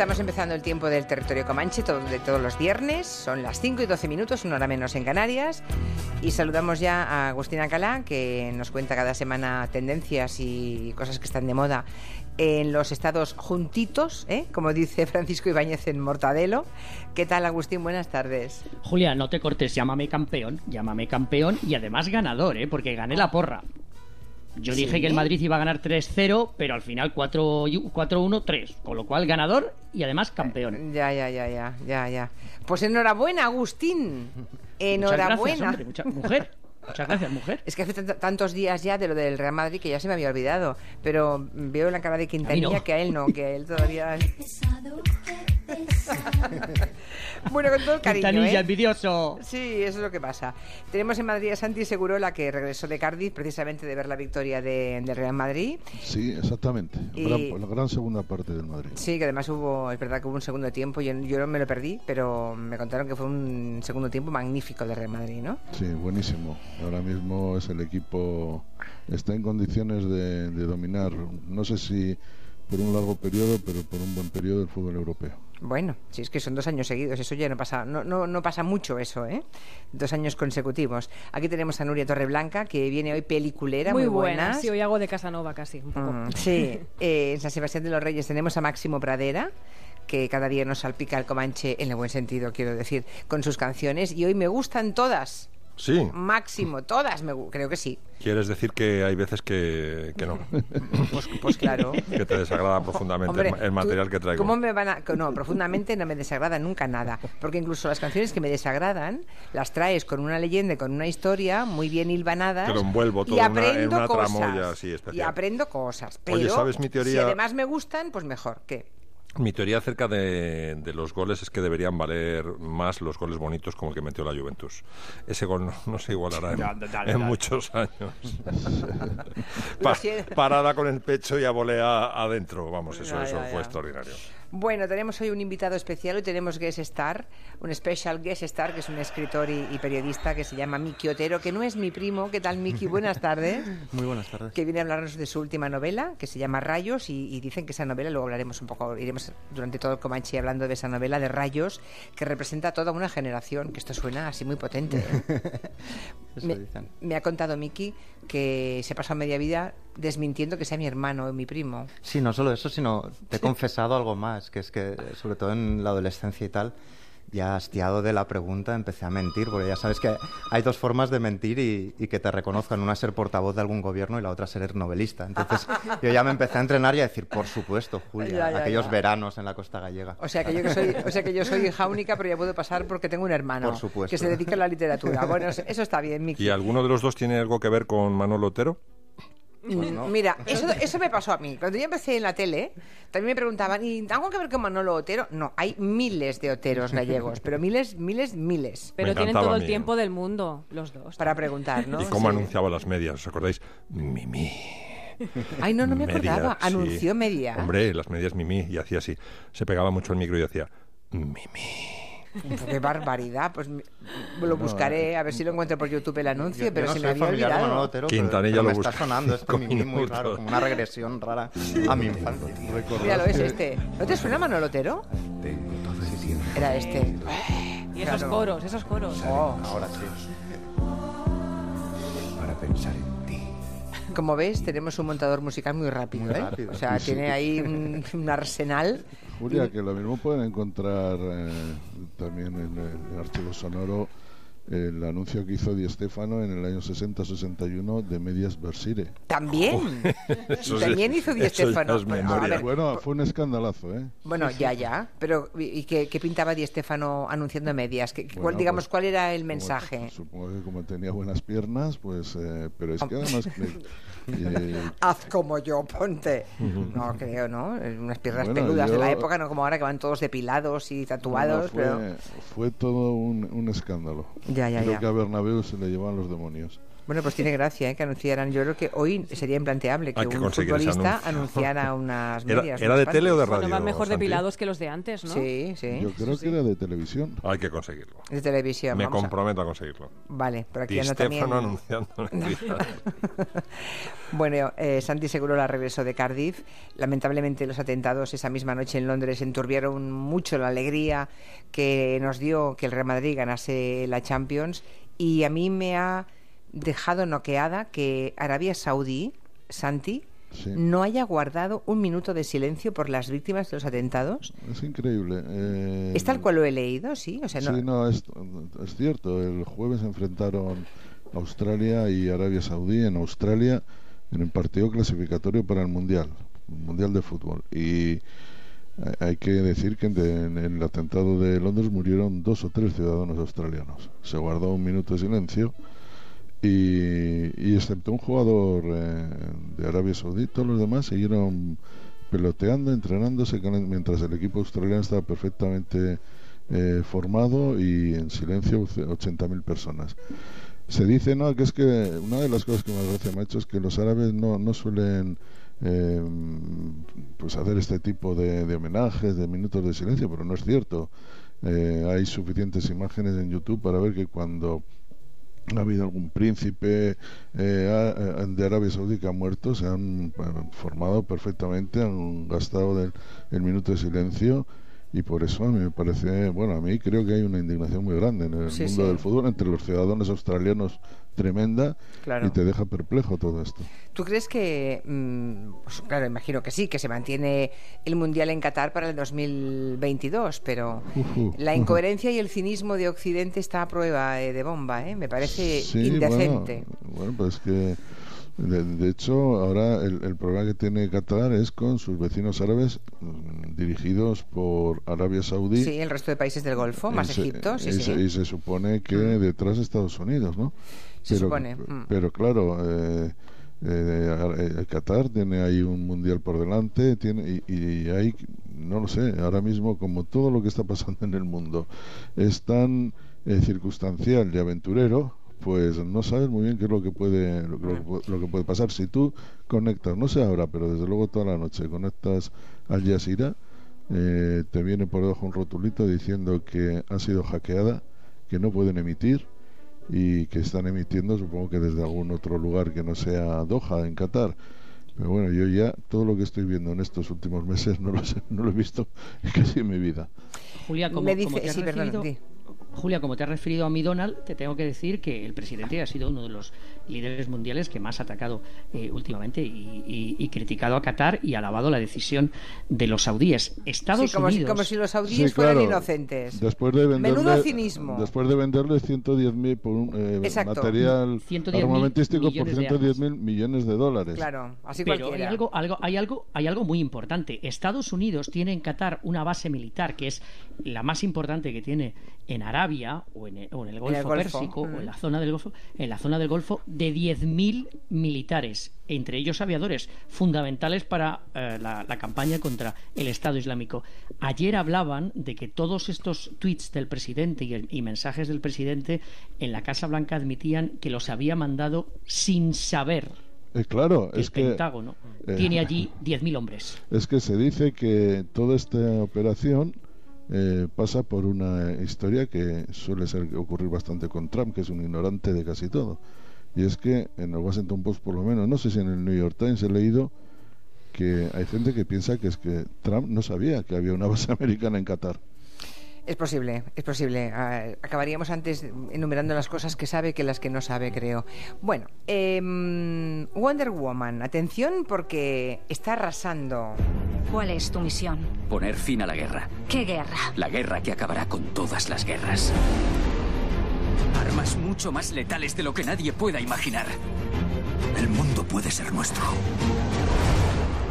Estamos empezando el tiempo del territorio Comanche de todos los viernes. Son las 5 y 12 minutos, una hora menos en Canarias. Y saludamos ya a Agustina Calá, que nos cuenta cada semana tendencias y cosas que están de moda en los estados juntitos, ¿eh? como dice Francisco Ibáñez en Mortadelo. ¿Qué tal, Agustín? Buenas tardes. Julia, no te cortes, llámame campeón, llámame campeón y además ganador, ¿eh? porque gané la porra. Yo dije que el Madrid iba a ganar 3-0, pero al final 4-1-3, con lo cual ganador y además campeón. Ya, ya, ya, ya, ya, ya. Pues enhorabuena, Agustín. Enhorabuena. Muchas gracias, mujer. Muchas gracias, mujer. Es que hace tantos días ya de lo del Real Madrid que ya se me había olvidado. Pero veo en la cara de Quintanilla que a él no, que a él todavía. bueno, con todo el cariño. Quintanilla, ¿eh? envidioso. Sí, eso es lo que pasa. Tenemos en Madrid a Santi la que regresó de Cardiff precisamente de ver la victoria de, del Real Madrid. Sí, exactamente. la gran segunda parte del Madrid. Sí, que además hubo, es verdad que hubo un segundo tiempo. Yo, yo no me lo perdí, pero me contaron que fue un segundo tiempo magnífico del Real Madrid, ¿no? Sí, buenísimo. Ahora mismo es el equipo, está en condiciones de, de dominar, no sé si por un largo periodo, pero por un buen periodo el fútbol europeo. Bueno, si es que son dos años seguidos, eso ya no pasa, no, no, no pasa mucho eso, ¿eh? Dos años consecutivos. Aquí tenemos a Nuria Torreblanca, que viene hoy peliculera, muy, muy buena. Sí, hoy hago de Casanova casi, un poco. Mm, sí, eh, en San Sebastián de los Reyes tenemos a Máximo Pradera, que cada día nos salpica el Comanche, en el buen sentido, quiero decir, con sus canciones, y hoy me gustan todas. Sí. Máximo, todas, me, creo que sí. ¿Quieres decir que hay veces que, que no? Pues, pues, claro. Que te desagrada profundamente Hombre, el, material tú, que traigo. ¿Cómo me van a.? No, profundamente no me desagrada nunca nada. Porque incluso las canciones que me desagradan las traes con una leyenda, con una historia muy bien hilvanadas. Te lo envuelvo todo y en aprendo una, en una cosas. tramoya así especial. Y aprendo cosas. Pero Oye, ¿sabes mi teoría? si además me gustan, pues mejor. ¿Qué? Mi teoría acerca de, de, los goles es que deberían valer más los goles bonitos como el que metió la Juventus. Ese gol no, no se igualará en, Dale, dale, en dale. muchos años. Pa- parada con el pecho y a volea adentro. Vamos, eso, eso fue extraordinario. Bueno, tenemos hoy un invitado especial. Hoy tenemos guest star, un special guest star, que es un escritor y, y periodista que se llama Miki Otero, que no es mi primo. ¿Qué tal, Miki? Buenas tardes. Muy buenas tardes. que viene a hablarnos de su última novela, que se llama Rayos, y, y dicen que esa novela, luego hablaremos un poco, iremos durante todo el Comanche hablando de esa novela de Rayos, que representa a toda una generación, que esto suena así muy potente. ¿eh? Me, me ha contado Miki que se pasó media vida desmintiendo que sea mi hermano o mi primo. Sí, no solo eso, sino te he confesado algo más, que es que, sobre todo en la adolescencia y tal, ya hastiado de la pregunta empecé a mentir, porque ya sabes que hay dos formas de mentir y, y que te reconozcan, una ser portavoz de algún gobierno y la otra ser novelista. Entonces yo ya me empecé a entrenar y a decir, por supuesto, Julia, Ya, ya, aquellos ya. veranos en la costa gallega. O sea que yo que soy, o sea que yo soy hija única, pero ya puedo pasar porque tengo un hermano Por supuesto. que se dedica a la literatura. Bueno, eso eso está bien, Miki. ¿Y alguno de los dos tiene algo que ver con Manolo Otero? Mm, Mira, eso, eso me pasó a mí. Cuando yo empecé en la tele, también me preguntaban, ¿y algo que ver con Manolo Otero? No, hay miles de Oteros gallegos, pero miles, miles, miles. Pero tienen todo el tiempo del mundo, los dos. Para preguntar, ¿no? ¿Y cómo Sí. anunciaba las medias? ¿Os acordáis? Mimi. Ay, no, no me Media, acordaba. sí. Anunció media. Hombre, las medias Mimi, y hacía así. Se pegaba mucho el micro y decía, Mimi. Qué barbaridad. Pues lo buscaré, a ver si lo encuentro por YouTube el anuncio, Yo- pero yo no se me había Manolo olvidado. Otero, Quintanilla pero lo me busca está sonando muy raro, como una regresión rara a mi infancia. Míralo, es este. ¿No te suena Manolo Otero? Era este. Y esos Claro. coros, esos coros. Oh. Ahora sí. para pensar en ti. Como ves, tenemos un montador musical muy rápido, Muy ¿eh? rápido. O sea, Sí, sí. tiene ahí un, un arsenal. Julia, que lo mismo pueden encontrar eh, también en el archivo sonoro el anuncio que hizo Di Stefano en el año 60-61 de Medias Versire. También. Sí- También hizo Di es Bueno, memoria. a ver, Bueno, fue un escandalazo, ¿eh? Bueno, ya, ya. Pero, ¿y qué, qué pintaba Di Stefano anunciando medias? ¿Qué- Bueno, cuál, digamos, pues, cuál era el Como- mensaje? supongo que como tenía buenas piernas, pues... eh, pero es que además... que, eh, Haz como yo, ponte. No creo, ¿no? Unas piernas Bueno, peludas de la época, no como ahora que van todos depilados y tatuados, fue, pero... fue todo un, un escándalo. Ya, ya, que a Bernabéu se le llevaban los demonios. Bueno, pues tiene gracia ¿eh? que anunciaran. Yo creo que hoy sería implanteable que, un futbolista anunciara unas ¿Era- medias. era de tele o de radio? Bueno, van mejor Santi. depilados que los de antes, ¿no? Sí, sí. Yo creo que era de televisión. Hay que conseguirlo. De televisión. Me vamos comprometo a conseguirlo. Vale, pero aquí anda también. Anunciando. Bueno, eh, Santi Segurola regresó de Cardiff. Lamentablemente los atentados esa misma noche en Londres enturbiaron mucho la alegría que nos dio que el Real Madrid ganase la Champions y a mí me ha dejado noqueada que Arabia Saudí, Santi, Sí. no haya guardado un minuto de silencio por las víctimas de los atentados. Es increíble. eh, ¿Es tal cual lo he leído? Sí, o sea, no, Sí, no, es, es cierto. El jueves se enfrentaron Australia y Arabia Saudí en Australia en el partido clasificatorio para el Mundial, el Mundial de Fútbol. Y eh, hay que decir que en, en el atentado de Londres murieron dos o tres ciudadanos australianos. Se guardó un minuto de silencio y, y excepto un jugador eh, de Arabia Saudí, todos los demás siguieron peloteando, entrenándose, mientras el equipo australiano estaba perfectamente eh, formado y en silencio 80.000 personas. Se dice, no, que es que una de las cosas que más gracia me ha hecho es que los árabes no, no suelen eh, pues hacer este tipo de, de homenajes, de minutos de silencio, pero no es cierto. Eh, hay suficientes imágenes en YouTube para ver que cuando ha habido algún príncipe eh, a- de Arabia Saudí que ha muerto, se han eh, formado perfectamente, han gastado el minuto de silencio y por eso me parece, bueno, a mí creo que hay una indignación muy grande en el Sí, mundo sí. del fútbol entre los ciudadanos australianos tremenda Claro. y te deja perplejo todo esto. ¿Tú crees que, mm, pues, claro, imagino que sí, que se mantiene el Mundial en Qatar para el 2022, pero Ujú, la ujú. incoherencia y el cinismo de Occidente está a prueba eh, de bomba, ¿eh? Me parece Sí, indecente. Bueno, bueno, pues que de, de hecho ahora el, el problema que tiene Qatar es con sus vecinos árabes mm, dirigidos por Arabia Saudí. Sí, el resto de países del Golfo, más y se- Egipto, sí, y, sí. se, y se supone que detrás Estados Unidos, ¿no? Se supone, mm. Pero claro, eh, eh, eh, Qatar tiene ahí un mundial por delante, tiene y, y hay, no lo sé, ahora mismo como todo lo que está pasando en el mundo es tan eh, circunstancial y aventurero, pues no sabes muy bien qué es lo que puede lo, que- lo que puede pasar si tú conectas, no sé ahora, pero desde luego toda la noche conectas al Jazeera eh, te viene por debajo un rotulito diciendo que ha sido hackeada, que no pueden emitir y que están emitiendo, supongo que desde algún otro lugar que no sea Doha, en Qatar. Pero bueno, yo ya todo lo que estoy viendo en estos últimos meses no lo, sé, no lo he visto casi en mi vida. Julia, como, Me como dice, te has sí, perdón. Julia, como te has referido a mi Donald, te tengo que decir que el presidente ha sido uno de los líderes mundiales que más ha atacado eh, últimamente y, y- y criticado a Qatar y alabado la decisión de los saudíes. Estados Sí, como, si, Unidos. como si los saudíes Sí, fueran claro. inocentes. Después de venderle, Menudo cinismo. Después de venderle 110.000 por un eh, Exacto. material 110.000 armamentístico por millones de 110.000 millones de dólares. Claro, así Pero hay cualquiera. algo, algo, hay, algo, hay algo muy importante. Estados Unidos tiene en Qatar una base militar que es la más importante que tiene en Arabia o en el, o en el Golfo, el Golfo, Pérsico mm. o en la zona del Golfo, en la zona del Golfo de 10.000 militares, entre ellos aviadores, fundamentales para eh, la, la campaña contra el Estado Islámico. Ayer hablaban de que todos estos tweets del presidente y, el- y mensajes del presidente en la Casa Blanca admitían que los había mandado sin saber Eh, claro, que es el que Pentágono eh, tiene allí 10.000 hombres. Es que se dice que toda esta operación eh, pasa por una historia que suele ser ocurrir bastante con Trump, que es un ignorante de casi todo. Y es que en el Washington Post, por lo menos, no sé si en el New York Times he leído que hay gente que piensa que es que Trump no sabía que había una base americana en Qatar. Es posible, es posible. Ah, acabaríamos antes enumerando las cosas que sabe que las que no sabe, creo. Bueno, em, Wonder Woman, atención porque está arrasando. ¿Cuál es tu misión? Poner fin a la guerra. ¿Qué guerra? La guerra que acabará con todas las guerras. Armas mucho más letales de lo que nadie pueda imaginar. El mundo puede ser nuestro.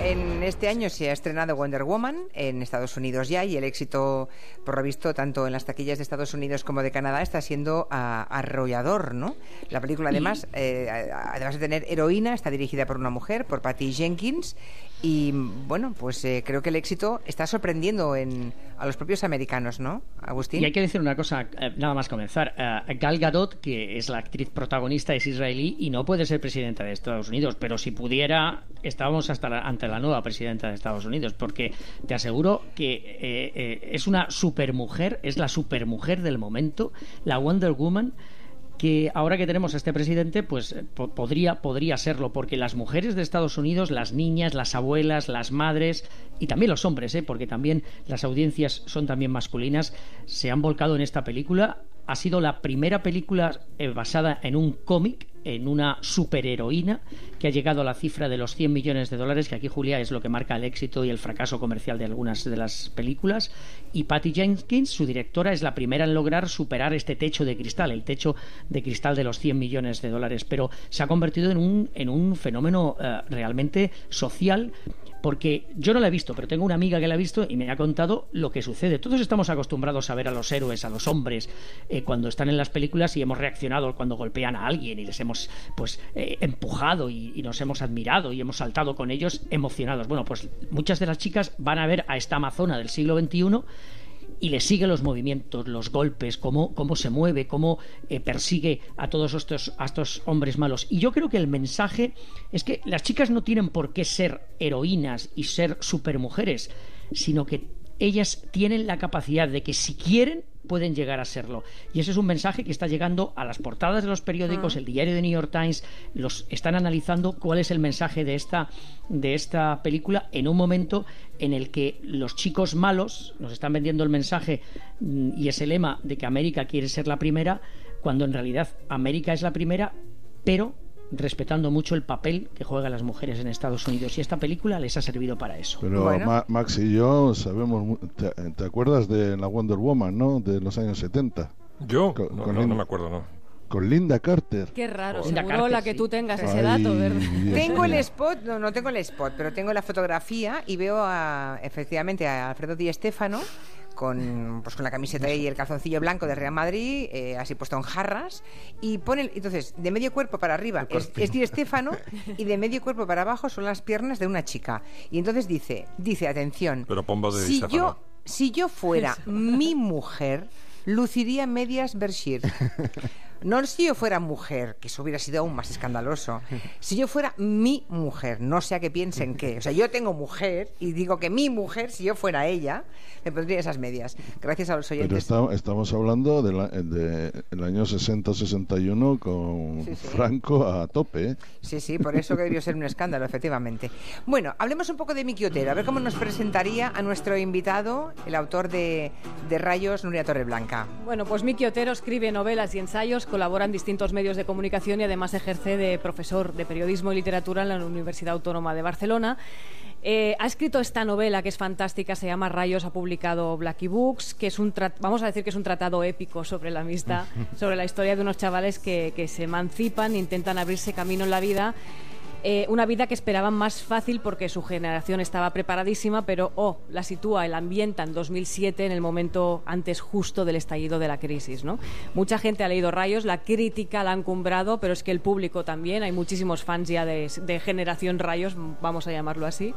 En este año se ha estrenado Wonder Woman en Estados Unidos ya y el éxito, por lo visto, tanto en las taquillas de Estados Unidos como de Canadá está siendo ah, arrollador, ¿no? La película, además, eh, además de tener heroína, está dirigida por una mujer, por Patty Jenkins, y bueno, pues eh, creo que el éxito está sorprendiendo en, a los propios americanos, ¿no, Agustín? Y hay que decir una cosa, eh, nada más comenzar. Eh, Gal Gadot, que es la actriz protagonista, es israelí y no puede ser presidenta de Estados Unidos, pero si pudiera, estábamos hasta la- ante la nueva presidenta de Estados Unidos, porque te aseguro que eh, eh, es una supermujer, es la supermujer del momento, la Wonder Woman que ahora que tenemos a este presidente, pues eh, po- podría, podría serlo, porque las mujeres de Estados Unidos, las niñas, las abuelas, las madres y también los hombres, ¿eh? porque también las audiencias son también masculinas, se han volcado en esta película. Ha sido la primera película eh, basada en un cómic, en una superheroína, que ha llegado a la cifra de los 100 millones de dólares, que aquí, Julia, es lo que marca el éxito y el fracaso comercial de algunas de las películas. Y Patty Jenkins, su directora, es la primera en lograr superar este techo de cristal, el techo de cristal de los 100 millones de dólares. Pero se ha convertido en un, en un fenómeno eh, realmente social porque yo no la he visto, pero tengo una amiga que la ha visto y me ha contado lo que sucede. Todos estamos acostumbrados a ver a los héroes, a los hombres, eh, cuando están en las películas y hemos reaccionado cuando golpean a alguien y les hemos pues eh, empujado y, y nos hemos admirado y hemos saltado con ellos emocionados. Bueno, pues muchas de las chicas van a ver a esta amazona del siglo XXI y le sigue los movimientos, los golpes, cómo, cómo se mueve, cómo eh, persigue a todos estos, a estos hombres malos. Y yo creo que el mensaje es que las chicas no tienen por qué ser heroínas y ser supermujeres, sino que ellas tienen la capacidad de que si quieren pueden llegar a serlo. Y ese es un mensaje que está llegando a las portadas de los periódicos, el diario de New York Times, los están analizando cuál es el mensaje de esta de esta película en un momento en el que los chicos malos nos están vendiendo el mensaje mm, y ese lema de que América quiere ser la primera, cuando en realidad América es la primera, pero respetando mucho el papel que juegan las mujeres en Estados Unidos y esta película les ha servido para eso. Pero Bueno. Ma- Max y yo sabemos. ¿Te, te acuerdas de la Wonder Woman, no? De los años 70. ¿Yo? Con- No, con no, no me acuerdo, no. Con Linda Carter. Qué raro, Linda seguro Carter, la que sí. tú tengas ese Ay, dato, ¿verdad? Dios Tengo el spot, no, no tengo el spot, pero tengo la fotografía y veo a, efectivamente a Alfredo Di Stéfano con, pues, con la camiseta y el calzoncillo blanco de Real Madrid, eh, así puesto en jarras, y pone, entonces, de medio cuerpo para arriba es, es Di Stéfano y de medio cuerpo para abajo son las piernas de una chica. Y entonces dice, dice, atención, Pero de si yo, si yo fuera mi mujer, luciría medias Berkshire. No si yo fuera mujer, que eso hubiera sido aún más escandaloso. Si yo fuera mi mujer, no sé a qué piensen qué. O sea, yo tengo mujer y digo que mi mujer, si yo fuera ella, me pondría esas medias. Gracias a los Pero oyentes. está- estamos hablando del de, el año 60-61 con Sí, sí. Franco a tope. ¿eh? Sí, sí, por eso que debió ser un escándalo, efectivamente. Bueno, hablemos un poco de Miki Otero, a ver cómo nos presentaría a nuestro invitado, el autor de, de Rayos, Nuria Torreblanca. Bueno, pues Miki Otero escribe novelas y ensayos, colabora en distintos medios de comunicación y además ejerce de profesor de periodismo y literatura en la Universidad Autónoma de Barcelona. Eh, ha escrito esta novela que es fantástica, se llama Rayos, ha publicado Blacky Books, que es un vamos a decir que es un tratado épico sobre la amistad, sobre la historia de unos chavales que, que se emancipan, intentan abrirse camino en la vida eh, una vida que esperaban más fácil porque su generación estaba preparadísima, pero oh, la sitúa, la ambienta en 2007, en el momento antes justo del estallido de la crisis. ¿no? Mucha gente ha leído Rayos, la crítica la han cumbrado, pero es que el público también, hay muchísimos fans ya de generación Rayos, vamos a llamarlo así.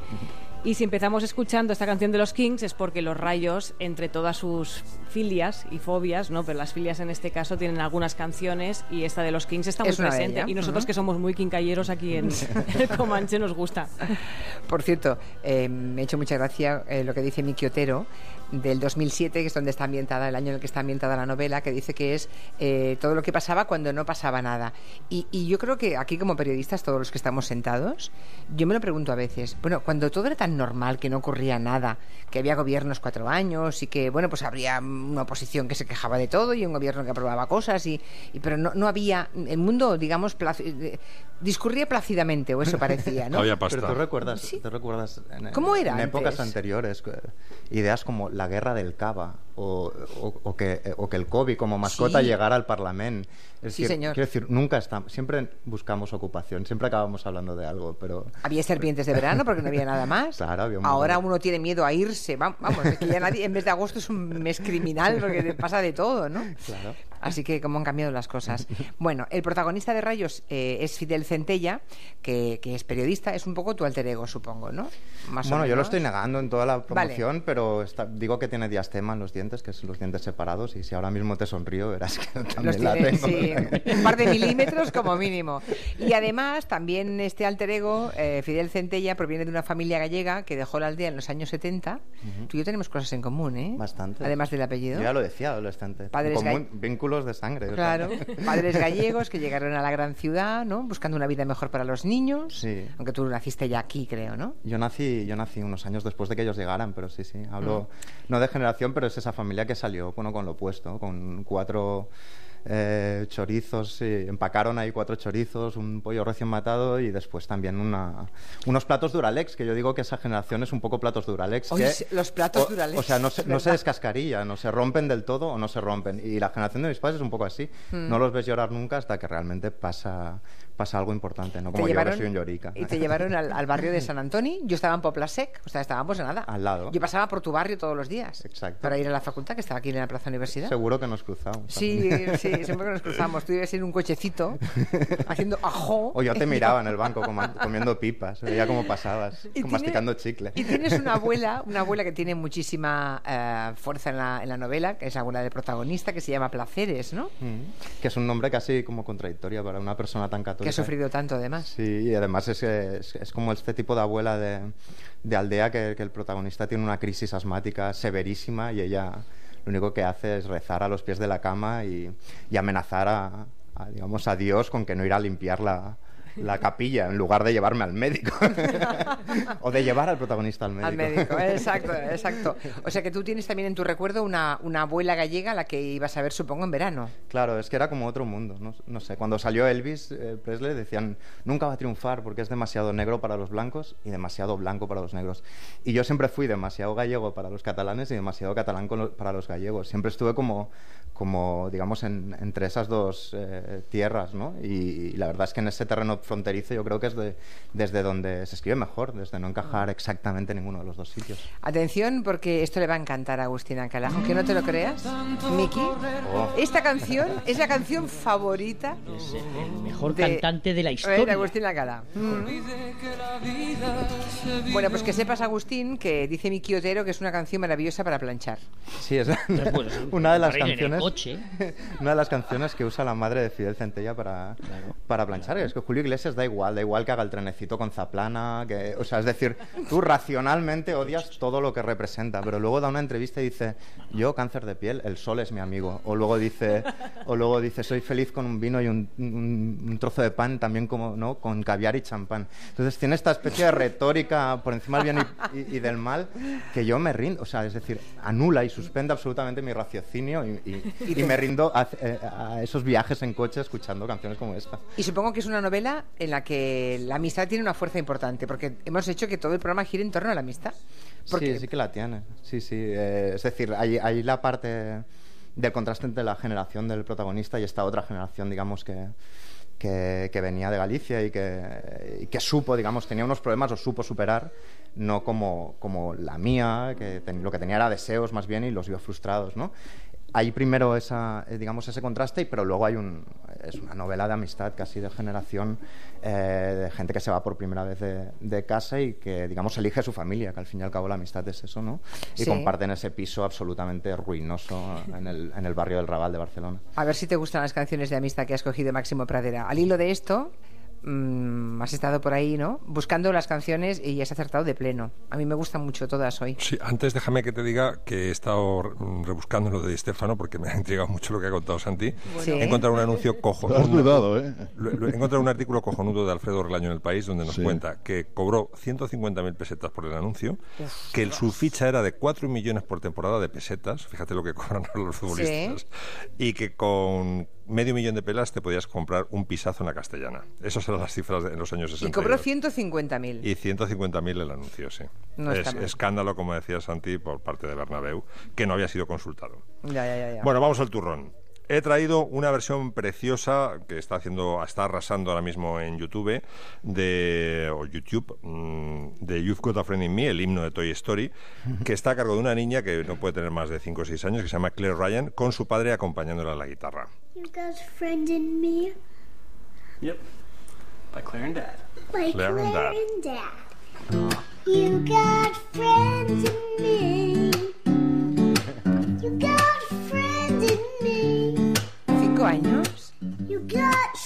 Y si empezamos escuchando esta canción de los Kings es porque los Rayos, entre todas sus filias y fobias, ¿no? pero las filias en este caso tienen algunas canciones y esta de los Kings está muy Es presente. Y nosotros que somos muy quincalleros aquí en el Comanche nos gusta. Por cierto, eh, me ha hecho mucha gracia eh, lo que dice Miki Otero del 2007, que es donde está ambientada, el año en el que está ambientada la novela, que dice que es eh, todo lo que pasaba cuando no pasaba nada. Y, y yo creo que aquí como periodistas, todos los que estamos sentados, yo me lo pregunto a veces, bueno, cuando todo era tan normal, que no ocurría nada, que había gobiernos cuatro años y que, bueno, pues habría una oposición que se quejaba de todo y un gobierno que aprobaba cosas, y, y- pero no, no había, el mundo, digamos, placi- eh, discurría plácidamente, o eso parecía, ¿no? Había pasta. Pero tú recuerdas, Sí. tú recuerdas en, ¿Cómo era en épocas anteriores, que- ideas como la la guerra del Cava o, o- o que, o que el COVID como mascota Sí. llegara al Parlamento. Es Sí, decir, señor. Quiero decir, nunca estamos, siempre buscamos ocupación, siempre acabamos hablando de algo, pero Había serpientes de verano porque no había nada más. Claro, había un Ahora uno tiene miedo a irse. Va- Vamos, es que ya nadie, en vez de agosto es un mes criminal porque pasa de todo, ¿no? Claro. Así que cómo han cambiado las cosas. Bueno, el protagonista de Rayos eh, es Fidel Centella, que, que es periodista, es un poco tu alter ego, supongo, ¿no? Más bueno, yo lo estoy negando en toda la Vale. promoción, pero está- digo que tiene diastema en los dientes, que son los dientes separados, y si ahora mismo te sonrío, verás que Los también la tiene, tengo. sí, un par de milímetros como mínimo. Y además, también este alter ego, eh, Fidel Centella, proviene de una familia gallega que dejó la aldea en los años 70. Tú y yo tenemos cosas en común, ¿eh? Bastante. Además del apellido. Yo ya lo decía, adolescente. Padres Común- gay- vínculos de sangre. o sea. Claro, padres gallegos que llegaron a la gran ciudad, ¿no? Buscando una vida mejor para los niños. Sí. Aunque tú naciste ya aquí, creo, ¿no? Yo nací, yo nací unos años después de que ellos llegaran, pero sí, sí. Hablo Mm. no de generación, pero es esa familia que salió bueno, con lo opuesto, con cuatro eh, chorizos, empacaron ahí cuatro chorizos, un pollo recién matado y después también una, unos platos Duralex, que yo digo que esa generación es un poco platos Duralex. Oye, que- los platos o- Duralex, O sea, no se, no descascarillan, no se rompen del todo o no se rompen. Y la generación de mis padres es un poco así. Mm. No los ves llorar nunca hasta que realmente pasa, pasa algo importante, no como yo que soy un llorica. y te llevaron al, al barrio de San Antonio. Yo estaba en Poplasec, o sea, estábamos en nada. Al lado. Yo pasaba por tu barrio todos los días. Exacto. Para ir a la facultad, que estaba aquí en la Plaza Universidad. Seguro que nos cruzamos. Sí, sí, siempre que nos cruzamos. Tú ibas en un cochecito haciendo ajo. O yo te miraba en el banco comiendo pipas, veía cómo pasabas, Y como tiene- masticando chicle. Y tienes una abuela, una abuela que tiene muchísima eh, fuerza en la, en la novela, que es la abuela del protagonista, que se llama Placeres, ¿no? Mm. Que es un nombre casi como contradictorio para una persona tan católica. Ha sufrido tanto, además. Sí, y además es, como este tipo de abuela de, de aldea que, el protagonista tiene una crisis asmática severísima y ella lo único que hace es rezar a los pies de la cama y, amenazar a, a, digamos, a Dios con que no irá a limpiar la, la capilla en lugar de llevarme al médico. o de llevar al protagonista al médico. Al médico, exacto, exacto. O sea que tú tienes también en tu recuerdo una, una abuela gallega a la que ibas a ver, supongo, en verano. Claro, es que era como otro mundo. No, no sé, cuando salió Elvis eh, Presley decían, nunca va a triunfar porque es demasiado negro para los blancos y demasiado blanco para los negros. Y yo siempre fui demasiado gallego para los catalanes y demasiado catalán lo- para los gallegos. Siempre estuve como, como digamos, en- entre esas dos eh, tierras, ¿no? Y, y la verdad es que en ese terreno fronterizo yo creo que es de- desde donde se escribe mejor, desde no encajar exactamente en ninguno de los dos sitios. Atención, porque esto le va a encantar a Agustín Alcalá, aunque no te lo creas, Miki. Oh. Esta canción es la canción favorita Es el mejor de- cantante de la de historia. Agustín Alcalá. Mm. Bueno, pues que sepas, Agustín, que dice Miki Otero que es una canción maravillosa para planchar. Sí, es Pues, una de las canciones. coche. Una de las canciones que usa la madre de Fidel Centella para, para planchar. Es que Julio Da igual, da igual que haga el trenecito con zaplana, que, o sea, es decir, tú racionalmente odias todo lo que representa, pero luego da una entrevista y dice, yo cáncer de piel, el sol es mi amigo. O luego dice, o luego dice, soy feliz con un vino y un, un- un trozo de pan también como, ¿no? Con caviar y champán. Entonces tiene esta especie de retórica por encima del bien y, y- y del mal que yo me rindo, o sea, es decir, anula y suspende absolutamente mi raciocinio y, y- y me rindo a, eh, a esos viajes en coche escuchando canciones como esta. Y supongo que es una novela en la que la amistad tiene una fuerza importante, porque hemos hecho que todo el programa gire en torno a la amistad. Porque Sí, sí que la tiene. Sí, sí. eh, es decir, hay, hay la parte del contraste entre la generación del protagonista y esta otra generación, digamos, que, que, que venía de Galicia y que, y que supo, digamos, tenía unos problemas, los supo superar, no como, como la mía, que ten- lo que tenía era deseos más bien y los vio frustrados, ¿no? Hay primero esa, eh, digamos, ese contraste, pero luego hay un, es una novela de amistad casi de generación, eh, de gente que se va por primera vez de, de casa y que, digamos, elige su familia, que al fin y al cabo la amistad es eso, ¿no? Y Sí. comparten ese piso absolutamente ruinoso en el, en el barrio del Raval de Barcelona. A ver si te gustan las canciones de amistad que ha escogido Máximo Pradera. Al hilo de esto, mm, has estado por ahí, ¿no? Buscando las canciones y has acertado de pleno. A mí me gustan mucho todas hoy. Sí, antes déjame que te diga que he estado re- rebuscando lo de Estefano porque me ha intrigado mucho lo que ha contado Santi. Sí. He encontrado un anuncio Lo has cojonudo. dudado, ¿eh? Lo- lo- He encontrado un artículo cojonudo de Alfredo Relaño en El País donde nos Sí. cuenta que cobró 150.000 pesetas por el anuncio, que el- su ficha era de 4 millones por temporada de pesetas, fíjate lo que cobran los futbolistas, y que con medio millón de pelas te podías comprar un pisazo en la castellana. Esas eran las cifras de- en los años 60. Y cobró 150.000. Y 150.000 el anuncio, sí. No es escándalo, como decía Santi, por parte de Bernabéu, que no había sido consultado. Ya, ya, ya, ya. Bueno, vamos al turrón. He traído una versión preciosa que está haciendo, está arrasando ahora mismo en YouTube de o YouTube mm, de You've Got a Friend in Me, el himno de Toy Story, que está a cargo de una niña que no puede tener más de 5 o 6 años, que se llama Claire Ryan, con su padre acompañándola a la guitarra. You got a friend in me, Yep. By Claire and Dad. like Claire and Dad. and Dad. You got friends in me. You got a friend in me. ¿Cinco años? You got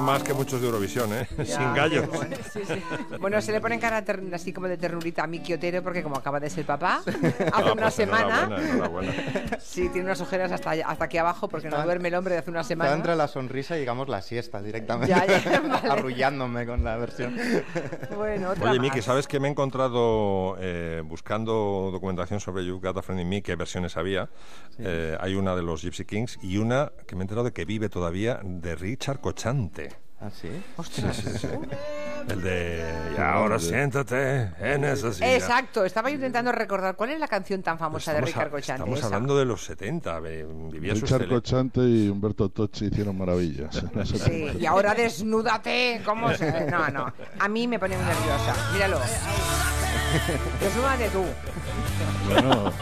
más que muchos de Eurovisión, ¿eh? Sin gallos. Bueno, Bueno, se le pone cara así como de ternurita a Miki Otero porque como acaba de ser papá, hace Ah, una pues semana... enhorabuena, enhorabuena. Sí, tiene unas ojeras hasta, hasta aquí abajo porque no Está- duerme el hombre de hace una Está semana. entre la sonrisa y digamos la siesta directamente. Ya, ya, vale. Arrullándome con la versión. Bueno, otra Oye. Miki, ¿sabes que me he encontrado eh, buscando documentación sobre You've Got a Friend in Me? ¿Qué versiones había? Eh, hay una de los Gypsy Kings y una que me he enterado de que vive todavía de Richard Cochante. ¿Ah, sí? Ostras. El de... Y ahora siéntate en esa silla. Exacto, estaba yo intentando recordar cuál es la canción tan famosa de Estamos, Richard a- Cochante. estamos esa? hablando de los 70. ve- Vivía Richard Cochante y Humberto Tocci hicieron maravillas. Sí, y ahora desnúdate. ¿Cómo se.? No, no. A mí me pone muy nerviosa. Míralo. Desnúdate tú. Bueno,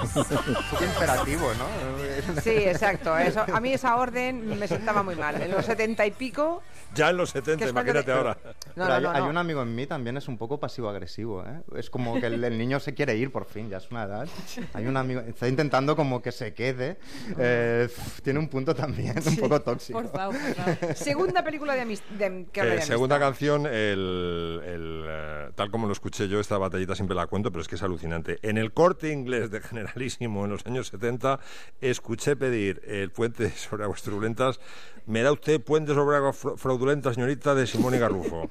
Qué imperativo, ¿no? Sí, exacto. Eso, a mí esa orden me sentaba muy mal. En los setenta y pico. Ya en los 70, que es cuando imagínate le- ahora. No, no, hay, no, hay un amigo en mí también es un poco pasivo-agresivo, ¿eh? Es como que el, el niño se quiere ir por fin, ya es una edad. Hay un amigo, está intentando como que se quede. eh, tiene un punto también un poco tóxico. Por favor, por favor. Segunda película de, amis- de que Eh, de segunda amistad. canción, el, el, eh, tal como lo escuché yo, esta batallita siempre la cuento, pero es que es alucinante. En el corte inglés de Generalísimo en los años 70, escuché pedir el puente sobre aguas turbulentas. ¿Me da usted puente sobre aguas fra- fraudulentas, señorita, de Simón y Garrufo?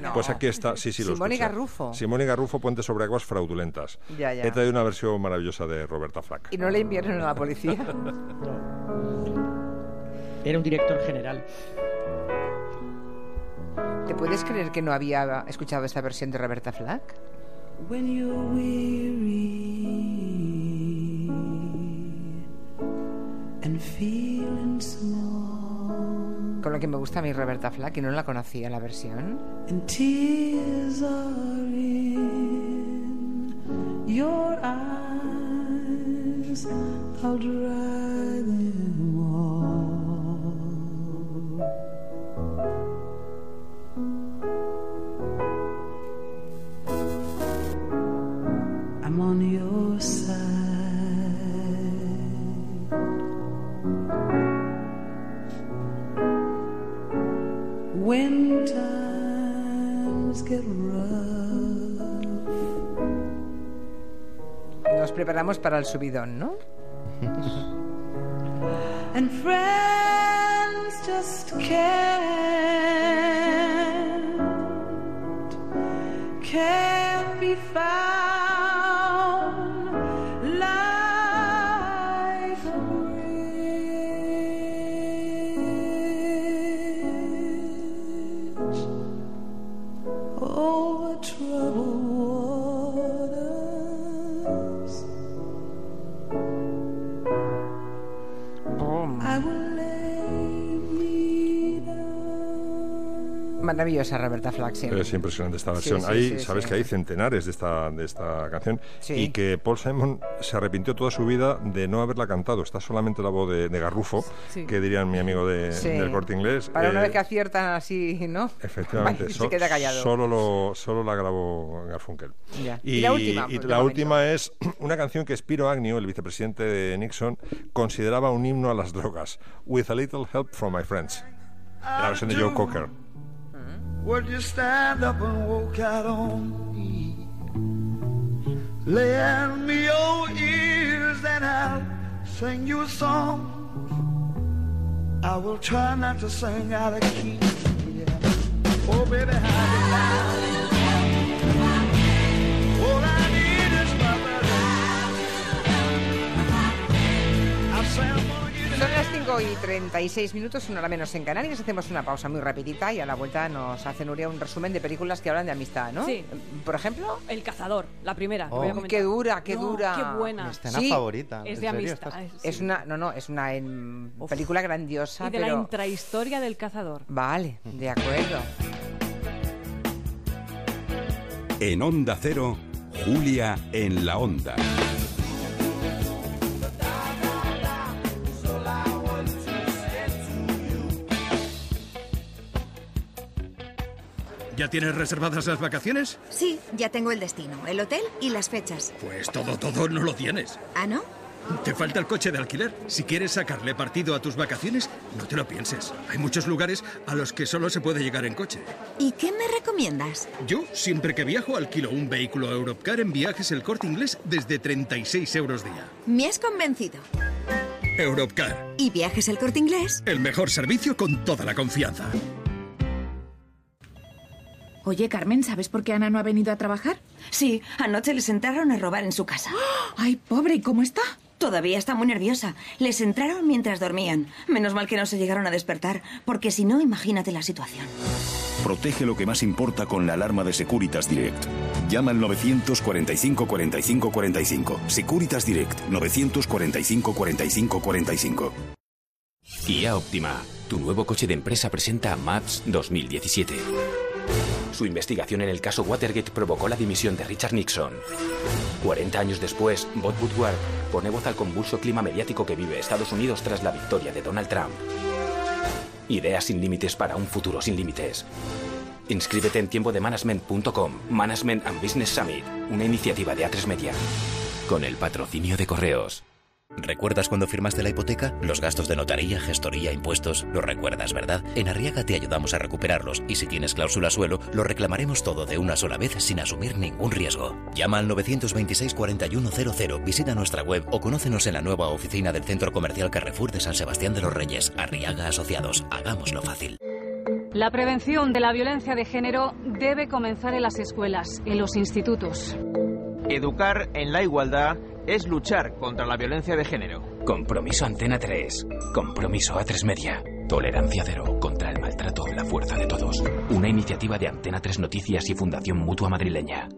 No. Pues aquí está, sí, sí, lo Simón y. Garrufo. Simón y Garrufo, puente sobre aguas fraudulentas. Ya, ya. He traído una versión maravillosa de Roberta Flack. Y no le enviaron a la policía. Era un director general. ¿Te puedes creer que no había escuchado esta versión de Roberta Flack? When you're weary and feeling small Con lo que me gusta a mí Roberta Flack y no la conocía la versión. and tears are in your eyes I'll dry them Para el subidón, ¿no? and friends just can't Maravillosa Roberta siempre. Es impresionante esta Sí, versión. sí, hay, sí, sabes sí. que hay centenares de esta, de esta canción Sí. y que Paul Simon se arrepintió toda su vida de no haberla cantado. Está solamente la voz de, de Garrufo, Sí. que dirían mi amigo de, Sí. del corte inglés. Para una Eh, vez que aciertan así, ¿no? Efectivamente, Vale, so- se queda callado. Solo, lo, solo la grabó Garfunkel. Ya. Y la última, y pues, la última es una canción que Spiro Agnew, el vicepresidente de Nixon, consideraba un himno a las drogas. With a little help from my friends. La versión de Joe Cocker. Would you stand up and walk out on me? Lend me your ears and I'll sing you a song. I will try not to sing out of key. Yeah. Oh, baby, how do you Son las 5 y 36 minutos, una hora menos en Canarias. Hacemos una pausa muy rapidita y a la vuelta nos hace Nuria un resumen de películas que hablan de amistad, ¿no? Sí. Por ejemplo, El cazador, la primera. que Oh. voy a Uy, comentar. qué dura, qué No, dura. Qué buena. Mi escena Sí. favorita. Es ¿en de amistad. Estás- es- una, no, no, es una película grandiosa, Y de la intrahistoria del cazador. Vale, de acuerdo. En Onda Cero, Julia en la Onda. ¿Ya tienes reservadas las vacaciones? Sí, ya tengo el destino, el hotel y las fechas. Pues todo, todo no lo tienes. ¿Ah, no? Te falta el coche de alquiler. Si quieres sacarle partido a tus vacaciones, no te lo pienses. Hay muchos lugares a los que solo se puede llegar en coche. ¿Y qué me recomiendas? Yo, siempre que viajo, alquilo un vehículo Europcar en viajes el corte inglés desde 36 euros día. Me has convencido. Europcar, ¿Y viajes el corte inglés? el mejor servicio con toda la confianza. Oye, Carmen, ¿sabes por qué Ana no ha venido a trabajar? Sí, anoche les entraron a robar en su casa. Ay, pobre, ¿y cómo está? Todavía está muy nerviosa. Les entraron mientras dormían. Menos mal que no se llegaron a despertar, porque si no, imagínate la situación. Protege lo que más importa con la alarma de Securitas Direct. Llama al 945 45 45. Securitas Direct 945 45 45. Kia Optima, tu nuevo coche de empresa presenta a Maps 2017. Su investigación en el caso Watergate provocó la dimisión de Richard Nixon. 40 años después, Bob Woodward pone voz al convulso clima mediático que vive Estados Unidos tras la victoria de Donald Trump. Ideas sin límites para un futuro sin límites. Inscríbete en tiempo management.com, Management and Business Summit, una iniciativa de A3 Media. Con el patrocinio de correos. ¿Recuerdas cuando firmaste la hipoteca? Los gastos de notaría, gestoría, impuestos. Lo recuerdas, ¿verdad? En Arriaga te ayudamos a recuperarlos y si tienes cláusula suelo, lo reclamaremos todo de una sola vez sin asumir ningún riesgo. Llama al 926 4100, visita nuestra web o conócenos en la nueva oficina del Centro Comercial Carrefour de San Sebastián de los Reyes. Arriaga Asociados. Hagámoslo fácil. La prevención de la violencia de género debe comenzar en las escuelas, en los institutos. Educar en la igualdad es luchar contra la violencia de género. Compromiso Antena 3. Compromiso A3 Media. Tolerancia cero contra el maltrato, la fuerza de todos. Una iniciativa de Antena 3 Noticias y Fundación Mutua Madrileña.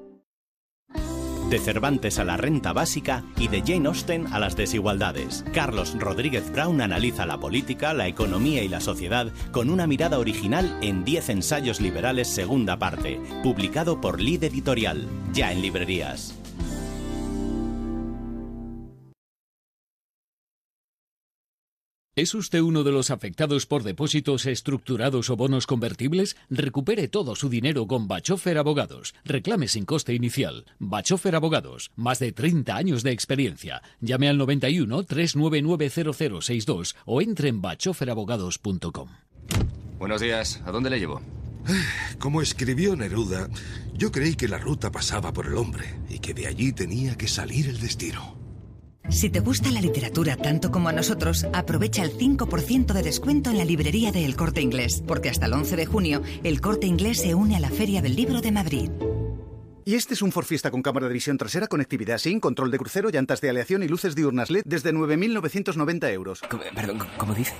De Cervantes a la renta básica y de Jane Austen a las desigualdades. Carlos Rodríguez Brown analiza la política, la economía y la sociedad con una mirada original en 10 ensayos liberales segunda parte, publicado por Lid Editorial, ya en librerías. ¿Es usted uno de los afectados por depósitos estructurados o bonos convertibles? Recupere todo su dinero con Bachofer Abogados. Reclame sin coste inicial. Bachofer Abogados. Más de 30 años de experiencia. Llame al 91 399 0062 o entre en bachoferabogados.com. Buenos días. ¿A dónde le llevo? Como escribió Neruda, yo creí que la ruta pasaba por el hombre y que de allí tenía que salir el destino. Si te gusta la literatura tanto como a nosotros, aprovecha el 5% de descuento en la librería de El Corte Inglés, porque hasta el 11 de junio El Corte Inglés se une a la Feria del Libro de Madrid. Y este es un Ford Fiesta con cámara de visión trasera, conectividad SIN, control de crucero, llantas de aleación y luces diurnas LED desde 9.990 euros. Perdón, ¿cómo dice?